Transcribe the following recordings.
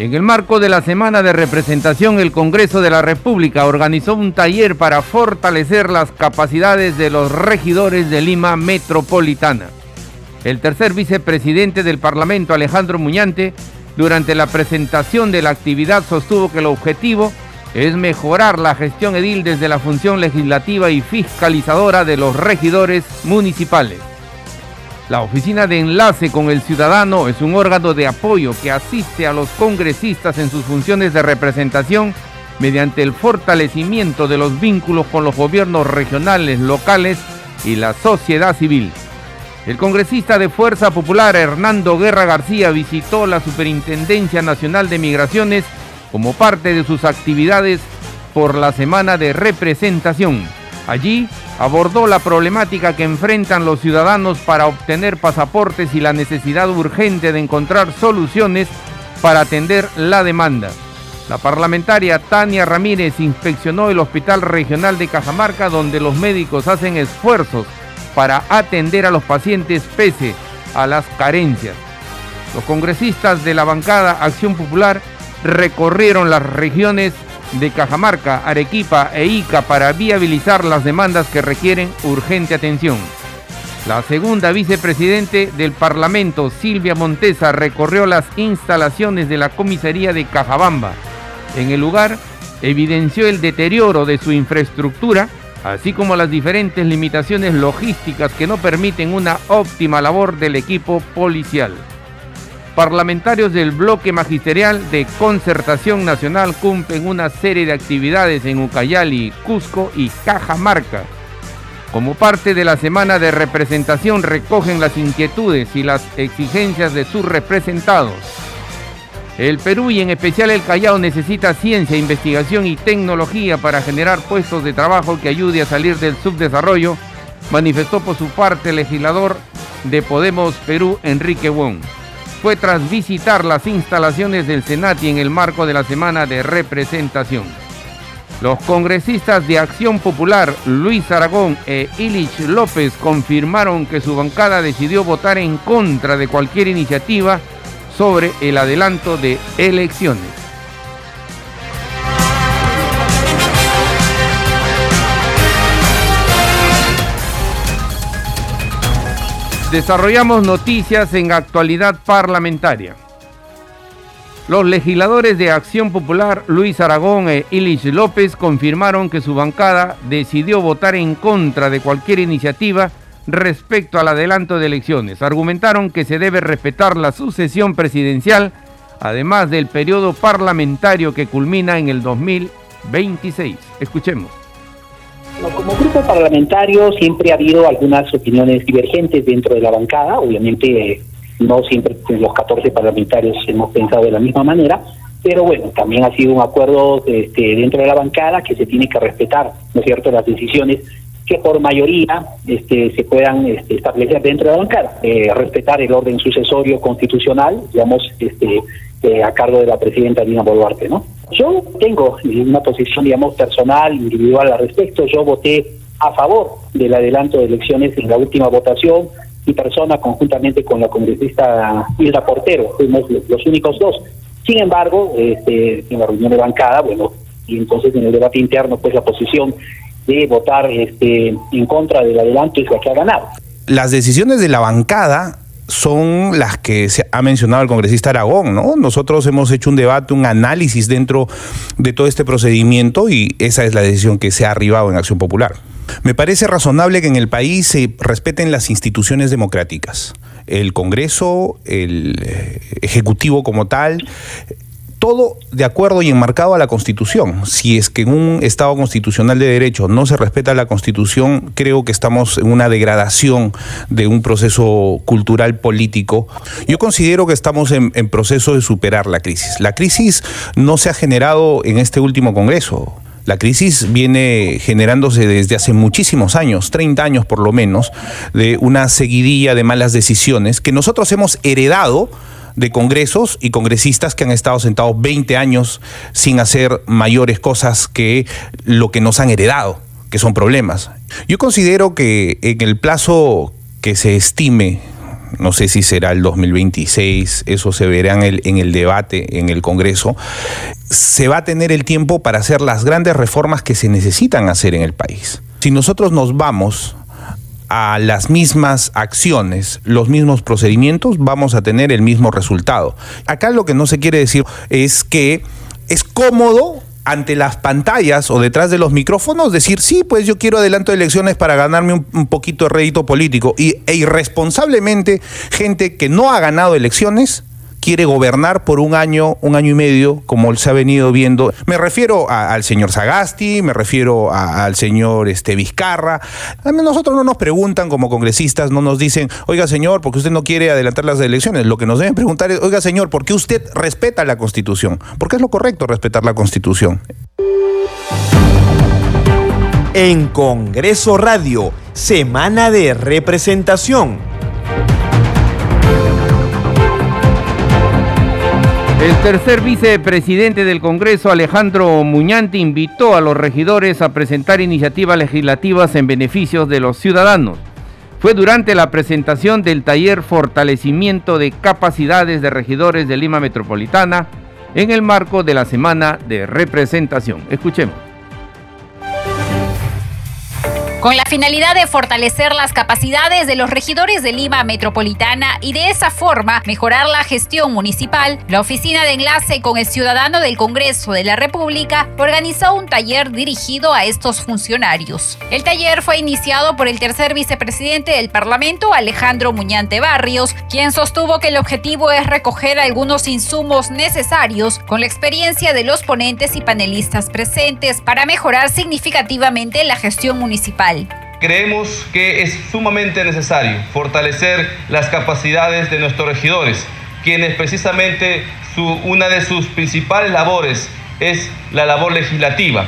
En el marco de la Semana de Representación, el Congreso de la República organizó un taller para fortalecer las capacidades de los regidores de Lima Metropolitana. El tercer vicepresidente del Parlamento, Alejandro Muñante, durante la presentación de la actividad sostuvo que el objetivo es mejorar la gestión edil desde la función legislativa y fiscalizadora de los regidores municipales. La Oficina de Enlace con el Ciudadano es un órgano de apoyo que asiste a los congresistas en sus funciones de representación mediante el fortalecimiento de los vínculos con los gobiernos regionales, locales y la sociedad civil. El congresista de Fuerza Popular Hernando Guerra García visitó la Superintendencia Nacional de Migraciones como parte de sus actividades por la semana de representación. Allí abordó la problemática que enfrentan los ciudadanos para obtener pasaportes y la necesidad urgente de encontrar soluciones para atender la demanda. La parlamentaria Tania Ramírez inspeccionó el Hospital Regional de Cajamarca donde los médicos hacen esfuerzos para atender a los pacientes pese a las carencias. Los congresistas de la bancada Acción Popular recorrieron las regiones de Cajamarca, Arequipa e Ica para viabilizar las demandas que requieren urgente atención. La segunda vicepresidente del Parlamento, Silvia Montesa, recorrió las instalaciones de la comisaría de Cajabamba. En el lugar, evidenció el deterioro de su infraestructura, así como las diferentes limitaciones logísticas que no permiten una óptima labor del equipo policial parlamentarios del bloque magisterial de concertación nacional cumplen una serie de actividades en Ucayali, Cusco y Cajamarca. Como parte de la semana de representación recogen las inquietudes y las exigencias de sus representados. El Perú y en especial el Callao necesita ciencia, investigación y tecnología para generar puestos de trabajo que ayude a salir del subdesarrollo, manifestó por su parte el legislador de Podemos Perú, Enrique Wong fue tras visitar las instalaciones del Senati en el marco de la semana de representación. Los congresistas de Acción Popular, Luis Aragón e Ilich López, confirmaron que su bancada decidió votar en contra de cualquier iniciativa sobre el adelanto de elecciones. Desarrollamos noticias en actualidad parlamentaria. Los legisladores de Acción Popular, Luis Aragón e Ilich López, confirmaron que su bancada decidió votar en contra de cualquier iniciativa respecto al adelanto de elecciones. Argumentaron que se debe respetar la sucesión presidencial, además del periodo parlamentario que culmina en el 2026. Escuchemos. Como grupo parlamentario siempre ha habido algunas opiniones divergentes dentro de la bancada, obviamente no siempre los 14 parlamentarios hemos pensado de la misma manera, pero bueno, también ha sido un acuerdo este, dentro de la bancada que se tiene que respetar, ¿no es cierto?, las decisiones que por mayoría este, se puedan este, establecer dentro de la bancada, eh, respetar el orden sucesorio constitucional, digamos, este, eh, a cargo de la presidenta Dina Boluarte, ¿no? Yo tengo una posición, digamos, personal, individual al respecto. Yo voté a favor del adelanto de elecciones en la última votación. Mi persona, conjuntamente con la congresista Hilda Portero, fuimos los únicos dos. Sin embargo, este, en la reunión de bancada, bueno, y entonces en el debate interno, pues la posición de votar este, en contra del adelanto es la que ha ganado. Las decisiones de la bancada son las que se ha mencionado el congresista Aragón, ¿no? Nosotros hemos hecho un debate, un análisis dentro de todo este procedimiento y esa es la decisión que se ha arribado en Acción Popular. Me parece razonable que en el país se respeten las instituciones democráticas, el Congreso, el eh, Ejecutivo como tal, todo de acuerdo y enmarcado a la Constitución. Si es que en un Estado constitucional de derecho no se respeta la Constitución, creo que estamos en una degradación de un proceso cultural político. Yo considero que estamos en, proceso de superar la crisis. La crisis no se ha generado en este último Congreso. La crisis viene generándose desde hace muchísimos años, 30 años por lo menos, de una seguidilla de malas decisiones que nosotros hemos heredado de congresos y congresistas que han estado sentados 20 años sin hacer mayores cosas que lo que nos han heredado, que son problemas. Yo considero que en el plazo que se estime no sé si será el 2026, eso se verá en el, en el debate en el Congreso, se va a tener el tiempo para hacer las grandes reformas que se necesitan hacer en el país. Si nosotros nos vamos a las mismas acciones, los mismos procedimientos, vamos a tener el mismo resultado. Acá lo que no se quiere decir es que es cómodo ante las pantallas o detrás de los micrófonos decir, sí, pues yo quiero adelanto de elecciones para ganarme un, poquito de rédito político. Y, e irresponsablemente, gente que no ha ganado elecciones quiere gobernar por un año, un año y medio, como se ha venido viendo. Me refiero al señor Sagasti, me refiero al señor este, Vizcarra. A nosotros no nos preguntan como congresistas, no nos dicen, oiga señor, ¿por qué usted no quiere adelantar las elecciones? Lo que nos deben preguntar es, oiga señor, ¿por qué usted respeta la Constitución? Porque es lo correcto respetar la Constitución. En Congreso Radio, Semana de Representación El tercer vicepresidente del Congreso, Alejandro Muñante, invitó a los regidores a presentar iniciativas legislativas en beneficio de los ciudadanos. Fue durante la presentación del taller Fortalecimiento de Capacidades de Regidores de Lima Metropolitana en el marco de la Semana de Representación. Escuchemos. Con la finalidad de fortalecer las capacidades de los regidores de Lima Metropolitana y de esa forma mejorar la gestión municipal, la Oficina de Enlace con el Ciudadano del Congreso de la República organizó un taller dirigido a estos funcionarios. El taller fue iniciado por el tercer vicepresidente del Parlamento, Alejandro Muñante Barrios, quien sostuvo que el objetivo es recoger algunos insumos necesarios con la experiencia de los ponentes y panelistas presentes para mejorar significativamente la gestión municipal Creemos que es sumamente necesario fortalecer las capacidades de nuestros regidores, quienes precisamente una de sus principales labores es la labor legislativa,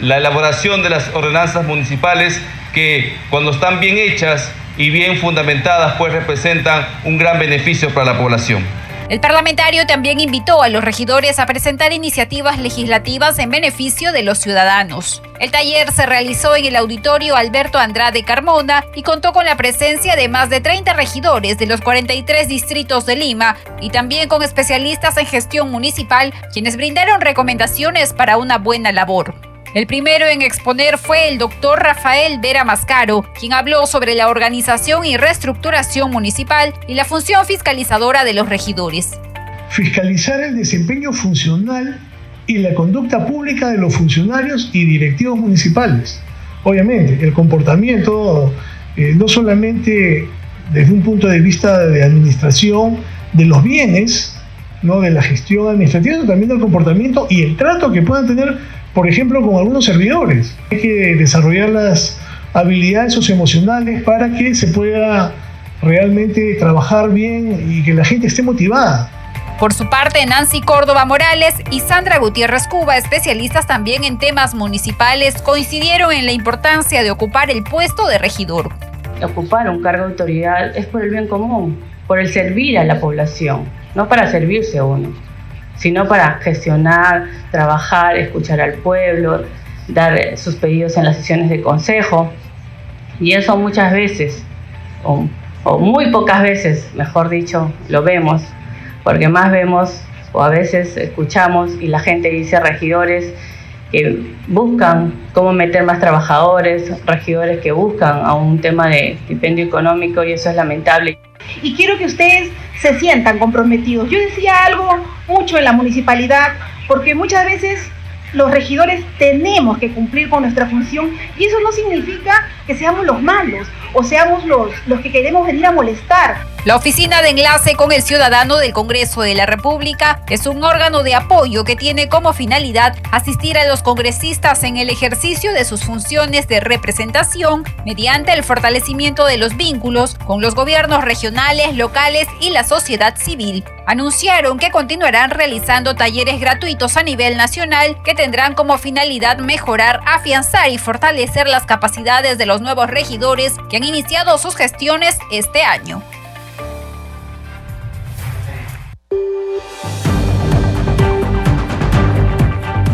la elaboración de las ordenanzas municipales que cuando están bien hechas y bien fundamentadas pues representan un gran beneficio para la población. El parlamentario también invitó a los regidores a presentar iniciativas legislativas en beneficio de los ciudadanos. El taller se realizó en el auditorio Alberto Andrade Carmona y contó con la presencia de más de 30 regidores de los 43 distritos de Lima y también con especialistas en gestión municipal quienes brindaron recomendaciones para una buena labor. El primero en exponer fue el doctor Rafael Vera Mascaro, quien habló sobre la organización y reestructuración municipal y la función fiscalizadora de los regidores. Fiscalizar el desempeño funcional y la conducta pública de los funcionarios y directivos municipales. Obviamente, el comportamiento eh, no solamente desde un punto de vista de administración de los bienes, ¿no? de la gestión administrativa, sino también del comportamiento y el trato que puedan tener por ejemplo, con algunos servidores. Hay que desarrollar las habilidades socioemocionales para que se pueda realmente trabajar bien y que la gente esté motivada. Por su parte, Nancy Córdoba Morales y Sandra Gutiérrez Cuba, especialistas también en temas municipales, coincidieron en la importancia de ocupar el puesto de regidor. Ocupar un cargo de autoridad es por el bien común, por el servir a la población, no para servirse a uno sino para gestionar, trabajar, escuchar al pueblo, dar sus pedidos en las sesiones de consejo. Y eso muchas veces, o, muy pocas veces, mejor dicho, lo vemos, porque más vemos o a veces escuchamos y la gente dice regidores que buscan cómo meter más trabajadores, regidores que buscan a un tema de estipendio económico y eso es lamentable. Y quiero que ustedes se sientan comprometidos. Yo decía algo mucho en la municipalidad, porque muchas veces los regidores tenemos que cumplir con nuestra función y eso no significa que seamos los malos o seamos los, los que queremos venir a molestar. La Oficina de Enlace con el Ciudadano del Congreso de la República es un órgano de apoyo que tiene como finalidad asistir a los congresistas en el ejercicio de sus funciones de representación mediante el fortalecimiento de los vínculos con los gobiernos regionales, locales y la sociedad civil anunciaron que continuarán realizando talleres gratuitos a nivel nacional que tendrán como finalidad mejorar, afianzar y fortalecer las capacidades de los nuevos regidores que han iniciado sus gestiones este año.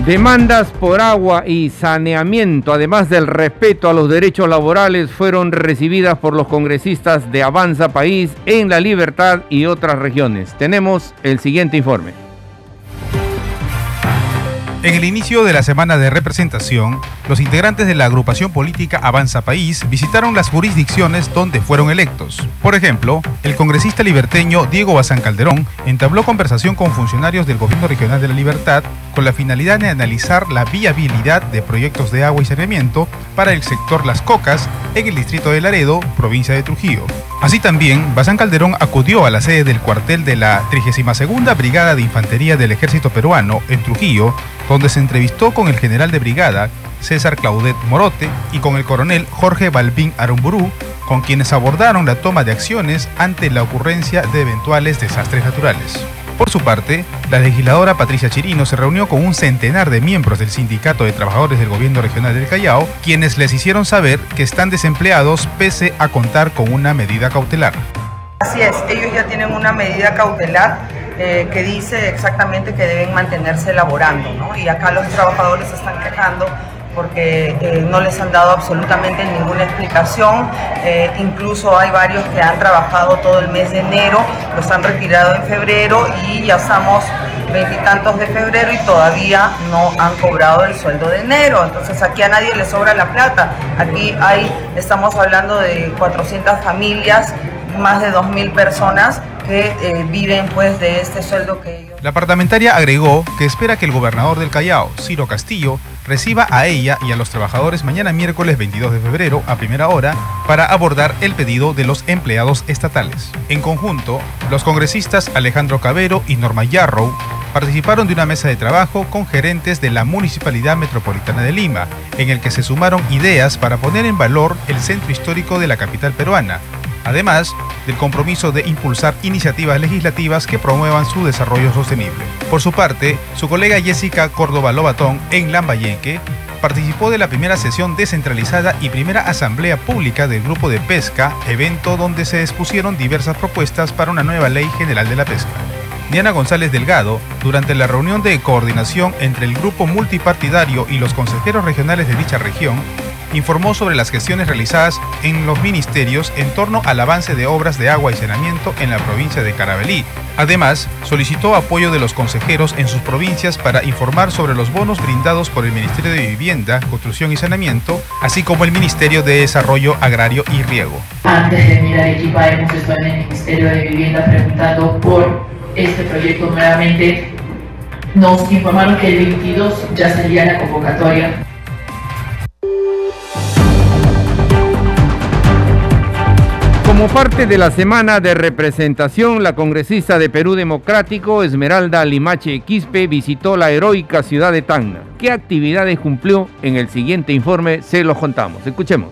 Demandas por agua y saneamiento, además del respeto a los derechos laborales, fueron recibidas por los congresistas de Avanza País en La Libertad y otras regiones. Tenemos el siguiente informe. En el inicio de la semana de representación, los integrantes de la agrupación política Avanza País visitaron las jurisdicciones donde fueron electos. Por ejemplo, el congresista liberteño Diego Bazán Calderón entabló conversación con funcionarios del Gobierno Regional de la Libertad con la finalidad de analizar la viabilidad de proyectos de agua y saneamiento para el sector Las Cocas en el distrito de Laredo, provincia de Trujillo. Así también, Bazán Calderón acudió a la sede del cuartel de la 32 Brigada de Infantería del Ejército Peruano en Trujillo, donde se entrevistó con el general de brigada César Claudet Morote y con el coronel Jorge Balbín Arumburú, con quienes abordaron la toma de acciones ante la ocurrencia de eventuales desastres naturales. Por su parte, la legisladora Patricia Chirino se reunió con un centenar de miembros del Sindicato de Trabajadores del Gobierno Regional del Callao, quienes les hicieron saber que están desempleados pese a contar con una medida cautelar. Así es, ellos ya tienen una medida cautelar eh, que dice exactamente que deben mantenerse laborando, ¿no? Y acá los trabajadores se están quejando porque eh, no les han dado absolutamente ninguna explicación. Eh, incluso hay varios que han trabajado todo el mes de enero, los han retirado en febrero y ya estamos veintitantos de febrero y todavía no han cobrado el sueldo de enero. Entonces aquí a nadie le sobra la plata. Aquí hay, estamos hablando de 400 familias, más de 2.000 personas que eh, viven pues de este sueldo que. La parlamentaria agregó que espera que el gobernador del Callao, Ciro Castillo, reciba a ella y a los trabajadores mañana miércoles 22 de febrero a primera hora para abordar el pedido de los empleados estatales. En conjunto, los congresistas Alejandro Cabero y Norma Yarrow participaron de una mesa de trabajo con gerentes de la Municipalidad Metropolitana de Lima, en el que se sumaron ideas para poner en valor el centro histórico de la capital peruana, además del compromiso de impulsar iniciativas legislativas que promuevan su desarrollo sostenible. Por su parte, su colega Jessica Córdoba Lobatón en Lambayenque participó de la primera sesión descentralizada y primera asamblea pública del Grupo de Pesca, evento donde se expusieron diversas propuestas para una nueva ley general de la pesca. Diana González Delgado, durante la reunión de coordinación entre el grupo multipartidario y los consejeros regionales de dicha región, informó sobre las gestiones realizadas en los ministerios en torno al avance de obras de agua y saneamiento en la provincia de Carabelí. Además, solicitó apoyo de los consejeros en sus provincias para informar sobre los bonos brindados por el Ministerio de Vivienda, Construcción y Saneamiento, así como el Ministerio de Desarrollo Agrario y Riego. Antes de venir a Arequipa hemos estado en el Ministerio de Vivienda preguntando por este proyecto nuevamente. Nos informaron que el 22 ya salía la convocatoria Como parte de la semana de representación, la congresista de Perú Democrático, Esmeralda Limache Quispe, visitó la heroica ciudad de Tacna. ¿Qué actividades cumplió? En el siguiente informe se lo contamos. Escuchemos.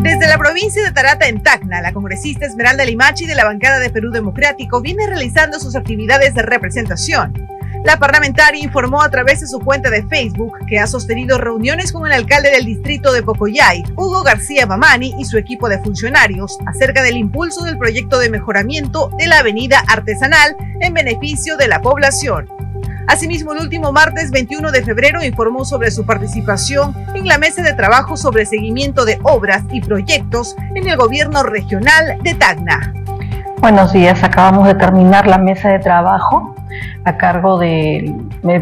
Desde la provincia de Tarata en Tacna, la congresista Esmeralda Limachi de la bancada de Perú Democrático viene realizando sus actividades de representación. La parlamentaria informó a través de su cuenta de Facebook que ha sostenido reuniones con el alcalde del distrito de Pocoyay, Hugo García Mamani, y su equipo de funcionarios acerca del impulso del proyecto de mejoramiento de la avenida artesanal en beneficio de la población. Asimismo, el último martes 21 de febrero informó sobre su participación en la mesa de trabajo sobre seguimiento de obras y proyectos en el gobierno regional de Tacna. Buenos días, acabamos de terminar la mesa de trabajo a cargo de,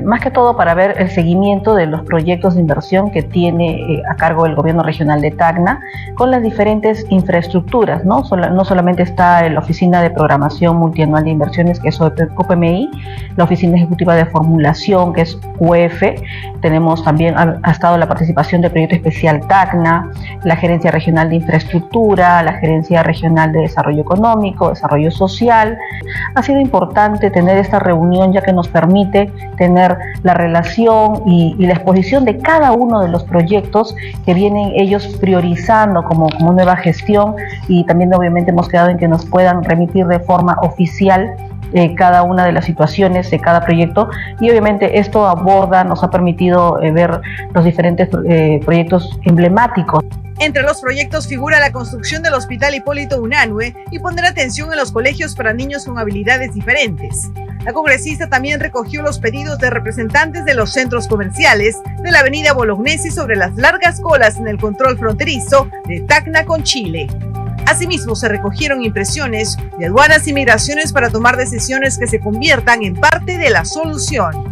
más que todo para ver el seguimiento de los proyectos de inversión que tiene eh, a cargo el gobierno regional de Tacna con las diferentes infraestructuras, ¿no? no solamente está la Oficina de Programación Multianual de Inversiones, que es OPMI, la Oficina Ejecutiva de Formulación, que es UF, tenemos también, ha, estado la participación del Proyecto Especial Tacna, la Gerencia Regional de Infraestructura, la Gerencia Regional de Desarrollo Económico, Desarrollo Social. Ha sido importante tener esta reunión ya que nos permite tener la relación y, la exposición de cada uno de los proyectos que vienen ellos priorizando como, nueva gestión y también obviamente hemos quedado en que nos puedan remitir de forma oficial eh, cada una de las situaciones de cada proyecto y obviamente esto aborda, nos ha permitido eh, ver los diferentes eh, proyectos emblemáticos. Entre los proyectos figura la construcción del Hospital Hipólito Unanue y poner atención en los colegios para niños con habilidades diferentes. La congresista también recogió los pedidos de representantes de los centros comerciales de la avenida Bolognesi sobre las largas colas en el control fronterizo de Tacna con Chile. Asimismo, se recogieron impresiones de aduanas y migraciones para tomar decisiones que se conviertan en parte de la solución.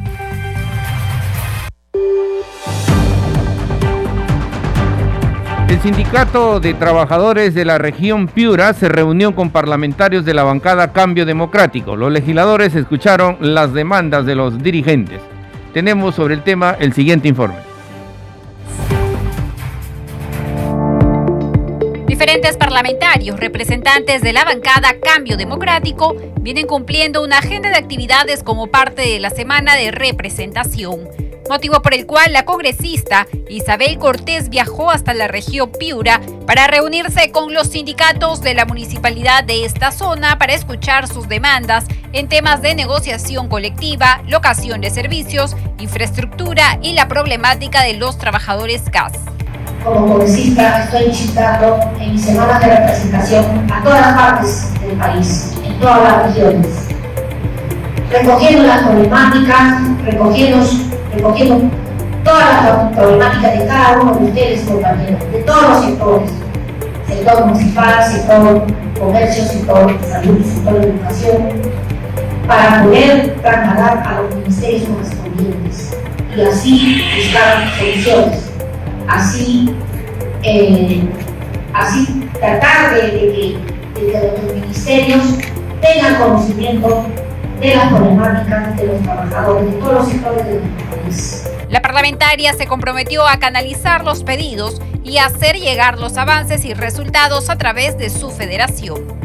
El Sindicato de Trabajadores de la región Piura se reunió con parlamentarios de la bancada Cambio Democrático. Los legisladores escucharon las demandas de los dirigentes. Tenemos sobre el tema el siguiente informe. Diferentes parlamentarios, representantes de la bancada Cambio Democrático, vienen cumpliendo una agenda de actividades como parte de la semana de representación, motivo por el cual la congresista Isabel Cortés viajó hasta la región Piura para reunirse con los sindicatos de la municipalidad de esta zona para escuchar sus demandas en temas de negociación colectiva, locación de servicios, infraestructura y la problemática de los trabajadores CAS como congresista estoy visitando en mis semanas de representación a todas las partes del país, en todas las regiones, recogiendo las problemáticas, recogiendo, recogiendo todas las problemáticas de cada uno de ustedes, compañeros, de todos los sectores, sector municipal, sector comercio, sector salud, sector educación, para poder trasladar a los ministerios correspondientes y así buscar soluciones. Así, eh, así tratar de, que, los ministerios tengan conocimiento de las problemáticas de los trabajadores, todos del país. La parlamentaria se comprometió a canalizar los pedidos y hacer llegar los avances y resultados a través de su federación.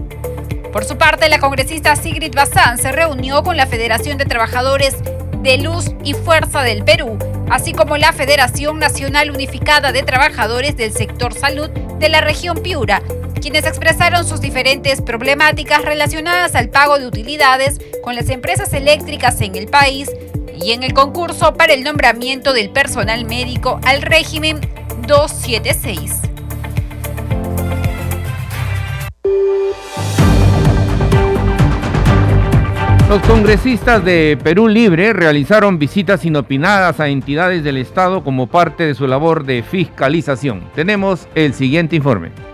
Por su parte, la congresista Sigrid Bazán se reunió con la Federación de Trabajadores de Luz y Fuerza del Perú así como la Federación Nacional Unificada de Trabajadores del Sector Salud de la región Piura, quienes expresaron sus diferentes problemáticas relacionadas al pago de utilidades con las empresas eléctricas en el país y en el concurso para el nombramiento del personal médico al régimen 276. Los congresistas de Perú Libre realizaron visitas inopinadas a entidades del Estado como parte de su labor de fiscalización. Tenemos el siguiente informe.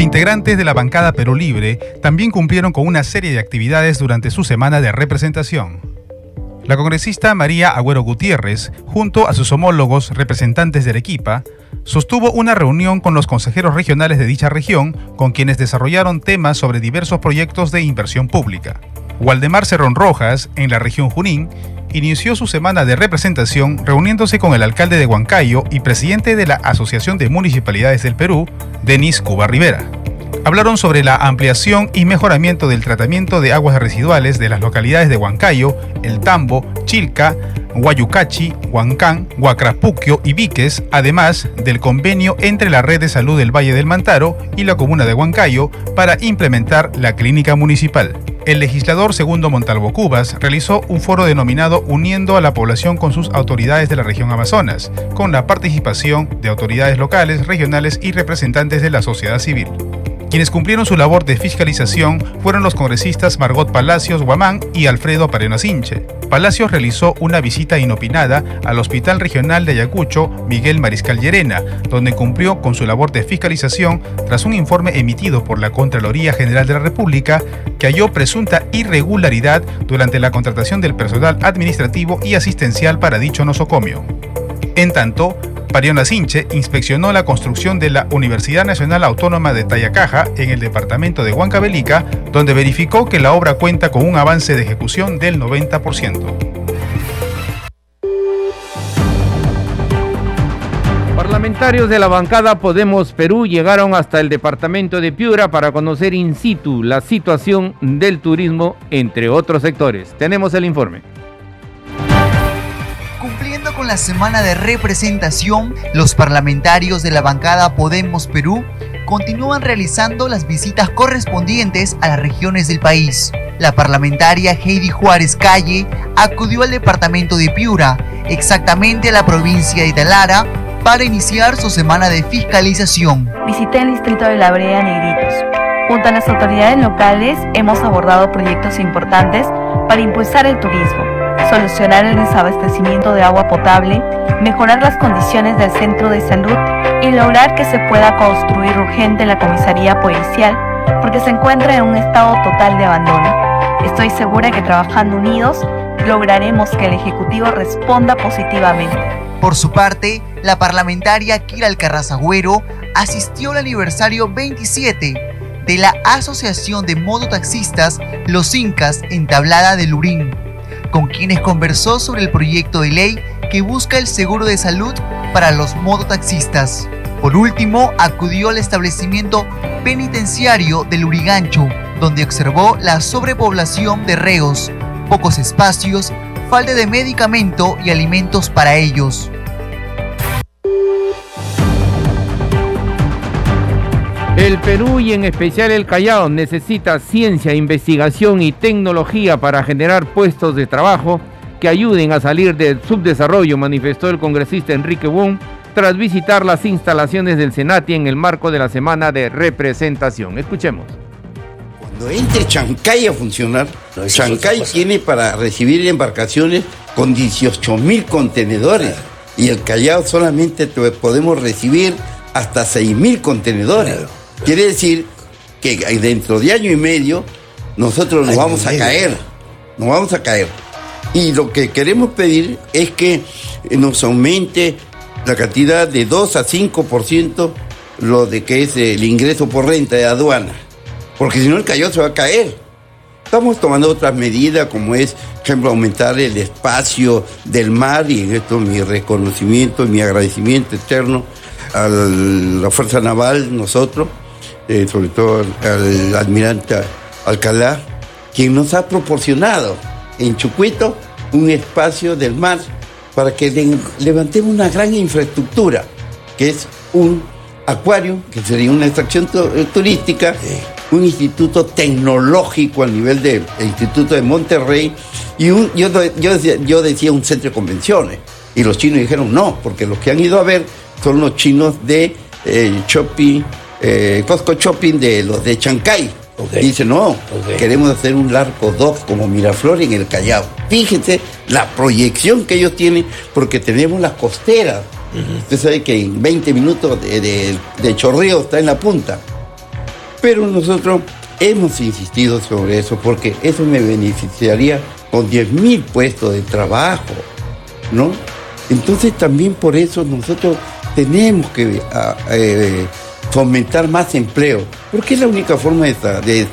Integrantes de la bancada Perú Libre también cumplieron con una serie de actividades durante su semana de representación. La congresista María Agüero Gutiérrez, junto a sus homólogos representantes de Arequipa, sostuvo una reunión con los consejeros regionales de dicha región, con quienes desarrollaron temas sobre diversos proyectos de inversión pública. Waldemar Cerrón Rojas, en la región Junín, inició su semana de representación reuniéndose con el alcalde de Huancayo y presidente de la Asociación de Municipalidades del Perú, Denis Cuba Rivera. Hablaron sobre la ampliación y mejoramiento del tratamiento de aguas residuales de las localidades de Huancayo, El Tambo, Chilca, Guayucachi, Huancán, Huacrapuquio y Viques, además del convenio entre la Red de Salud del Valle del Mantaro y la Comuna de Huancayo para implementar la clínica municipal. El legislador Segundo Montalvo Cubas realizó un foro denominado Uniendo a la población con sus autoridades de la región Amazonas, con la participación de autoridades locales, regionales y representantes de la sociedad civil. Quienes cumplieron su labor de fiscalización fueron los congresistas Margot Palacios Guamán y Alfredo Pareno Sinche. Palacios realizó una visita inopinada al Hospital Regional de Ayacucho Miguel Mariscal Llerena, donde cumplió con su labor de fiscalización tras un informe emitido por la Contraloría General de la República que halló presunta irregularidad durante la contratación del personal administrativo y asistencial para dicho nosocomio. En tanto, Pariona Sinche inspeccionó la construcción de la Universidad Nacional Autónoma de Tayacaja en el departamento de Huancavelica, donde verificó que la obra cuenta con un avance de ejecución del 90%. Parlamentarios de la bancada Podemos Perú llegaron hasta el departamento de Piura para conocer in situ la situación del turismo, entre otros sectores. Tenemos el informe la semana de representación, los parlamentarios de la bancada Podemos Perú continúan realizando las visitas correspondientes a las regiones del país. La parlamentaria Heidi Juárez Calle acudió al departamento de Piura, exactamente a la provincia de Talara, para iniciar su semana de fiscalización. Visité el distrito de La Brea Negritos. Junto a las autoridades locales hemos abordado proyectos importantes para impulsar el turismo solucionar el desabastecimiento de agua potable, mejorar las condiciones del centro de salud y lograr que se pueda construir urgente la comisaría policial porque se encuentra en un estado total de abandono. Estoy segura que trabajando unidos lograremos que el Ejecutivo responda positivamente. Por su parte, la parlamentaria Kira Alcarrazagüero asistió al aniversario 27 de la Asociación de Mototaxistas Los Incas entablada de Lurín con quienes conversó sobre el proyecto de ley que busca el seguro de salud para los mototaxistas. Por último, acudió al establecimiento penitenciario del Urigancho, donde observó la sobrepoblación de reos, pocos espacios, falta de medicamento y alimentos para ellos. El Perú y en especial el Callao necesita ciencia, investigación y tecnología para generar puestos de trabajo que ayuden a salir del subdesarrollo, manifestó el congresista Enrique Wong tras visitar las instalaciones del Senati en el marco de la semana de representación. Escuchemos. Cuando entre Chancay a funcionar, Chancay tiene para recibir embarcaciones con 18 mil contenedores y el Callao solamente podemos recibir hasta 6 mil contenedores. Quiere decir que dentro de año y medio nosotros nos vamos a caer, nos vamos a caer. Y lo que queremos pedir es que nos aumente la cantidad de 2 a 5% lo de que es el ingreso por renta de aduana, porque si no el cayó se va a caer. Estamos tomando otras medidas como es, por ejemplo, aumentar el espacio del mar y en esto mi reconocimiento y mi agradecimiento eterno a la Fuerza Naval, nosotros, eh, sobre todo al, almirante Alcalá, quien nos ha proporcionado en Chucuito un espacio del mar para que levantemos una gran infraestructura, que es un acuario, que sería una extracción eh, turística, un instituto tecnológico a nivel del Instituto de Monterrey y un, yo, decía, yo decía un centro de convenciones. Y los chinos dijeron no, porque los que han ido a ver son los chinos de eh, Shopping eh, Costco Shopping de los de Chancay. dice, no, queremos hacer un largo 2 como Miraflor en el Callao. Fíjense la proyección que ellos tienen, porque tenemos las costeras. Usted sabe que en 20 minutos de, de, chorreo está en la punta. Pero nosotros hemos insistido sobre eso, porque eso me beneficiaría con 10.000 puestos de trabajo, ¿no? Entonces también por eso nosotros tenemos que eh, fomentar más empleo, porque es la única forma de, esta, de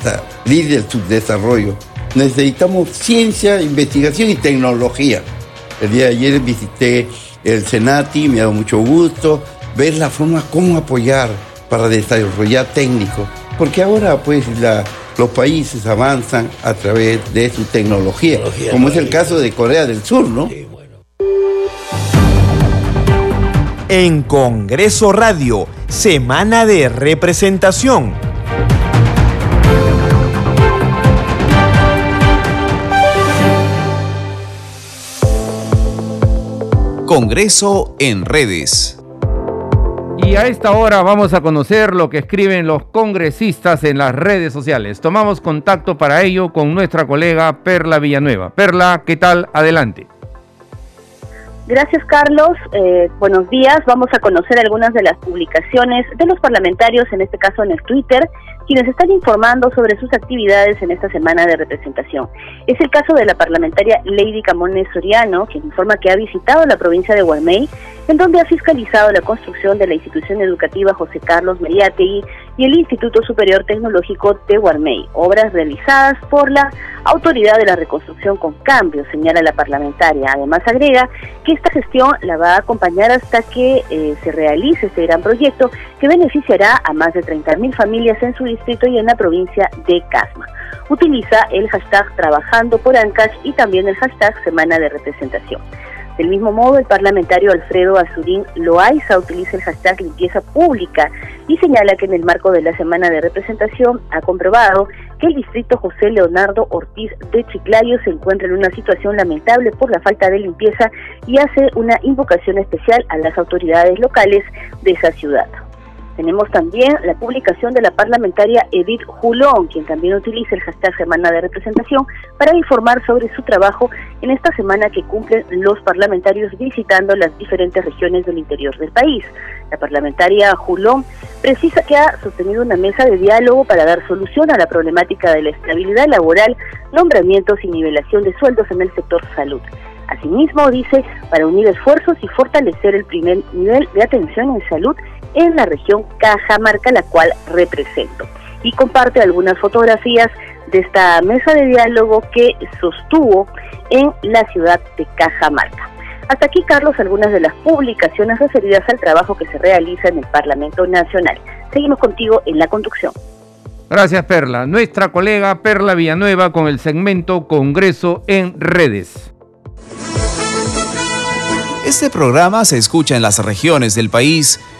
salir del subdesarrollo. Necesitamos ciencia, investigación y tecnología. El día de ayer visité el Senati, me ha dado mucho gusto ver la forma cómo apoyar para desarrollar técnico, porque ahora pues los países avanzan a través de su tecnología, como es el caso de Corea del Sur, ¿no? En Congreso Radio Semana de Representación. Congreso en redes. Y a esta hora vamos a conocer lo que escriben los congresistas en las redes sociales. Tomamos contacto para ello con nuestra colega Perla Villanueva. Perla, ¿qué tal? Adelante. Gracias, Carlos. Eh, buenos días. Vamos a conocer algunas de las publicaciones de los parlamentarios, en este caso en el Twitter, quienes están informando sobre sus actividades en esta semana de representación. Es el caso de la parlamentaria Lady Camones Soriano, quien informa que ha visitado la provincia de Guarmey, en donde ha fiscalizado la construcción de la institución educativa José Carlos Mariátegui y el Instituto Superior Tecnológico de Guarmey, obras realizadas por la Autoridad de la Reconstrucción con Cambio, señala la parlamentaria. Además agrega que esta gestión la va a acompañar hasta que eh, se realice este gran proyecto que beneficiará a más de 30.000 familias en su distrito y en la provincia de Casma. Utiliza el hashtag Trabajando por Ancash y también el hashtag Semana de Representación. Del mismo modo, el parlamentario Alfredo Azurín Loaiza utiliza el hashtag limpieza pública y señala que en el marco de la semana de representación ha comprobado que el distrito José Leonardo Ortiz de Chiclayo se encuentra en una situación lamentable por la falta de limpieza y hace una invocación especial a las autoridades locales de esa ciudad. Tenemos también la publicación de la parlamentaria Edith Julón, quien también utiliza el hashtag Semana de Representación para informar sobre su trabajo en esta semana que cumplen los parlamentarios visitando las diferentes regiones del interior del país. La parlamentaria Julón precisa que ha sostenido una mesa de diálogo para dar solución a la problemática de la estabilidad laboral, nombramientos y nivelación de sueldos en el sector salud. Asimismo, dice, para unir esfuerzos y fortalecer el primer nivel de atención en salud en la región Cajamarca, la cual represento. Y comparte algunas fotografías de esta mesa de diálogo que sostuvo en la ciudad de Cajamarca. Hasta aquí, Carlos, algunas de las publicaciones referidas al trabajo que se realiza en el Parlamento Nacional. Seguimos contigo en la conducción. Gracias, Perla. Nuestra colega Perla Villanueva con el segmento Congreso en Redes. Este programa se escucha en las regiones del país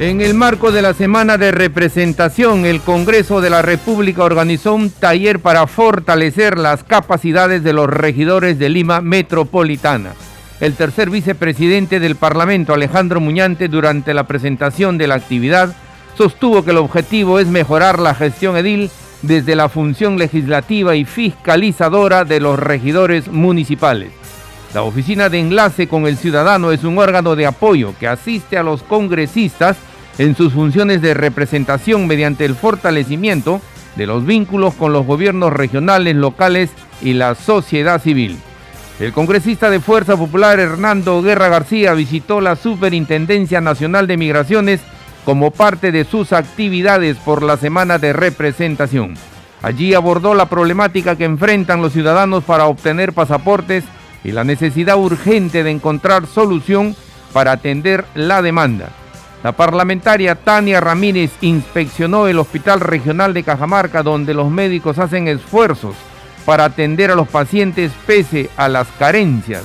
En el marco de la semana de representación, el Congreso de la República organizó un taller para fortalecer las capacidades de los regidores de Lima Metropolitana. El tercer vicepresidente del Parlamento, Alejandro Muñante, durante la presentación de la actividad, sostuvo que el objetivo es mejorar la gestión edil desde la función legislativa y fiscalizadora de los regidores municipales. La oficina de enlace con el ciudadano es un órgano de apoyo que asiste a los congresistas en sus funciones de representación mediante el fortalecimiento de los vínculos con los gobiernos regionales, locales y la sociedad civil. El congresista de Fuerza Popular Hernando Guerra García visitó la Superintendencia Nacional de Migraciones como parte de sus actividades por la semana de representación. Allí abordó la problemática que enfrentan los ciudadanos para obtener pasaportes y la necesidad urgente de encontrar solución para atender la demanda. La parlamentaria Tania Ramírez inspeccionó el Hospital Regional de Cajamarca donde los médicos hacen esfuerzos para atender a los pacientes pese a las carencias.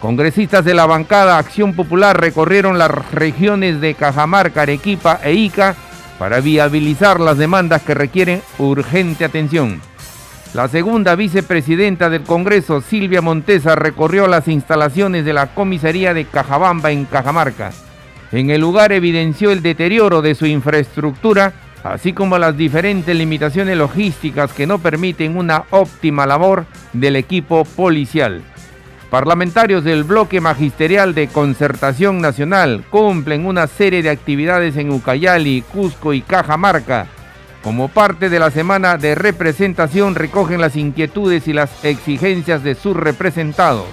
Congresistas de la bancada Acción Popular recorrieron las regiones de Cajamarca, Arequipa e Ica para viabilizar las demandas que requieren urgente atención. La segunda vicepresidenta del Congreso, Silvia Montesa, recorrió las instalaciones de la comisaría de Cajabamba en Cajamarca. En el lugar evidenció el deterioro de su infraestructura, así como las diferentes limitaciones logísticas que no permiten una óptima labor del equipo policial. Parlamentarios del bloque magisterial de concertación nacional cumplen una serie de actividades en Ucayali, Cusco y Cajamarca como parte de la semana de representación recogen las inquietudes y las exigencias de sus representados.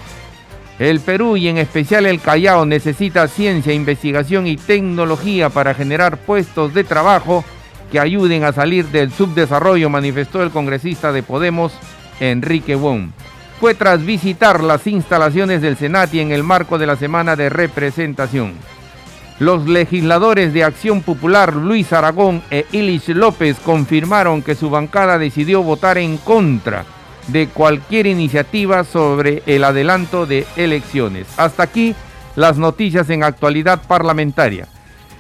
El Perú y en especial el Callao necesita ciencia, investigación y tecnología para generar puestos de trabajo que ayuden a salir del subdesarrollo, manifestó el congresista de Podemos, Enrique Wong. Fue tras visitar las instalaciones del Senati en el marco de la semana de representación. Los legisladores de Acción Popular Luis Aragón e Ilich López confirmaron que su bancada decidió votar en contra de cualquier iniciativa sobre el adelanto de elecciones. Hasta aquí las noticias en actualidad parlamentaria.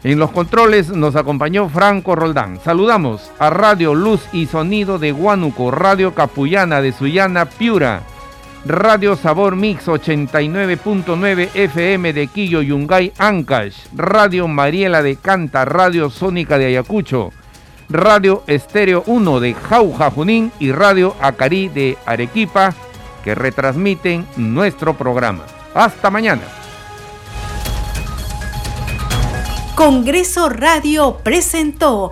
En los controles nos acompañó Franco Roldán. Saludamos a Radio Luz y Sonido de Huánuco, Radio Capullana de Sullana, Piura, Radio Sabor Mix 89.9 FM de Quillo, Yungay, Ancash, Radio Mariela de Canta, Radio Sónica de Ayacucho, Radio Estéreo 1 de Jauja Junín y Radio Acarí de Arequipa, que retransmiten nuestro programa. Hasta mañana. Congreso Radio presentó